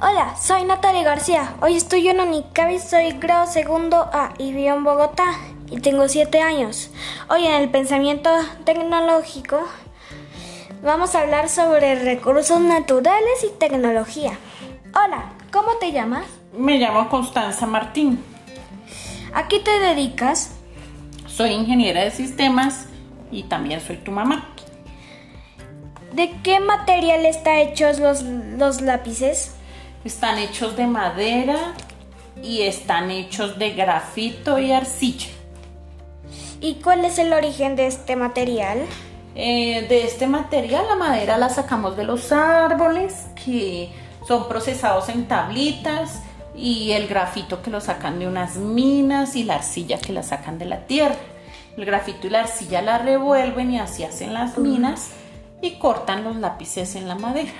Hola, soy Natalia García. Hoy estoy en Unicavi, soy grado segundo A y vivo en Bogotá y tengo 7 años. Hoy en el pensamiento tecnológico vamos a hablar sobre recursos naturales y tecnología. Hola, ¿cómo te llamas? Me llamo Constanza Martín. ¿A qué te dedicas? Soy ingeniera de sistemas y también soy tu mamá. ¿De qué material están hechos los, los lápices? Están hechos de madera y están hechos de grafito y arcilla. ¿Y cuál es el origen de este material? Eh, de este material la madera la sacamos de los árboles que son procesados en tablitas y el grafito que lo sacan de unas minas y la arcilla que la sacan de la tierra. El grafito y la arcilla la revuelven y así hacen las minas y cortan los lápices en la madera.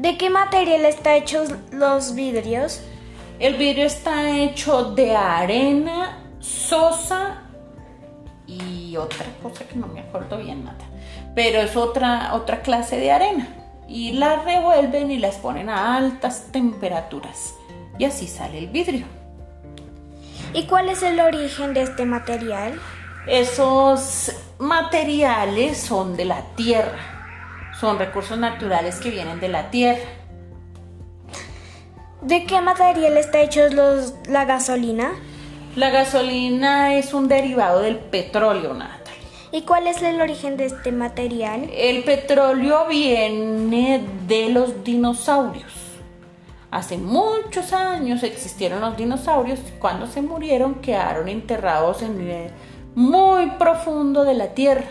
¿De qué material están hechos los vidrios? El vidrio está hecho de arena, sosa y otra cosa que no me acuerdo bien nada. Pero es otra, otra clase de arena. Y la revuelven y las ponen a altas temperaturas. Y así sale el vidrio. ¿Y cuál es el origen de este material? Esos materiales son de la tierra, son recursos naturales que vienen de la tierra. ¿De qué material está hecho los, la gasolina? La gasolina es un derivado del petróleo, Natalie. ¿Y cuál es el origen de este material? El petróleo viene de los dinosaurios. Hace muchos años existieron los dinosaurios. Cuando se murieron quedaron enterrados en el muy profundo de la tierra.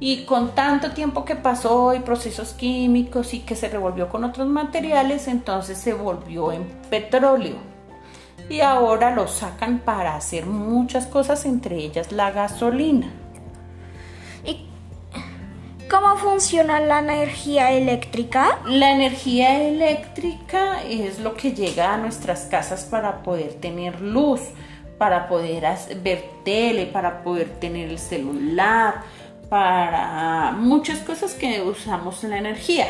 Y con tanto tiempo que pasó y procesos químicos y que se revolvió con otros materiales, entonces se volvió en petróleo. Y ahora lo sacan para hacer muchas cosas, entre ellas la gasolina. ¿Y cómo funciona la energía eléctrica? La energía eléctrica es lo que llega a nuestras casas para poder tener luz para poder ver tele, para poder tener el celular, para muchas cosas que usamos la energía.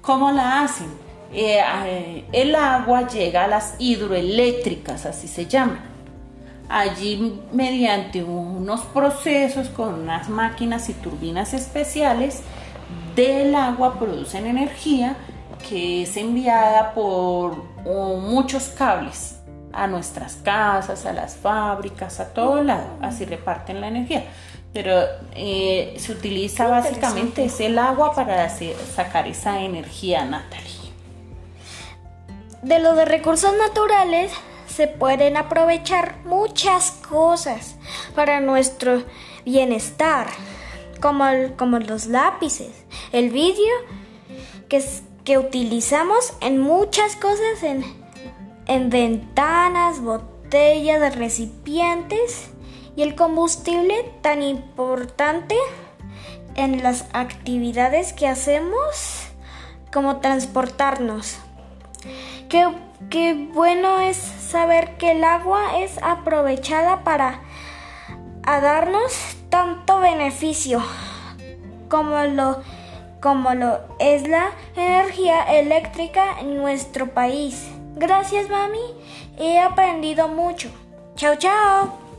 ¿Cómo la hacen? Eh, eh, el agua llega a las hidroeléctricas, así se llaman. Allí mediante unos procesos con unas máquinas y turbinas especiales del agua producen energía que es enviada por muchos cables a nuestras casas, a las fábricas, a todo lado, así reparten la energía. Pero eh, se utiliza básicamente es el agua para sacar esa energía, Natalie. De los de recursos naturales se pueden aprovechar muchas cosas para nuestro bienestar, como, como los lápices, el vidrio que, que utilizamos en muchas cosas en, en ventanas, botellas, recipientes y el combustible tan importante en las actividades que hacemos como transportarnos. Qué, qué, bueno es saber que el agua es aprovechada para darnos tanto beneficio como lo, como lo es la energía eléctrica en nuestro país. Gracias, mami. He aprendido mucho. Chao, chao.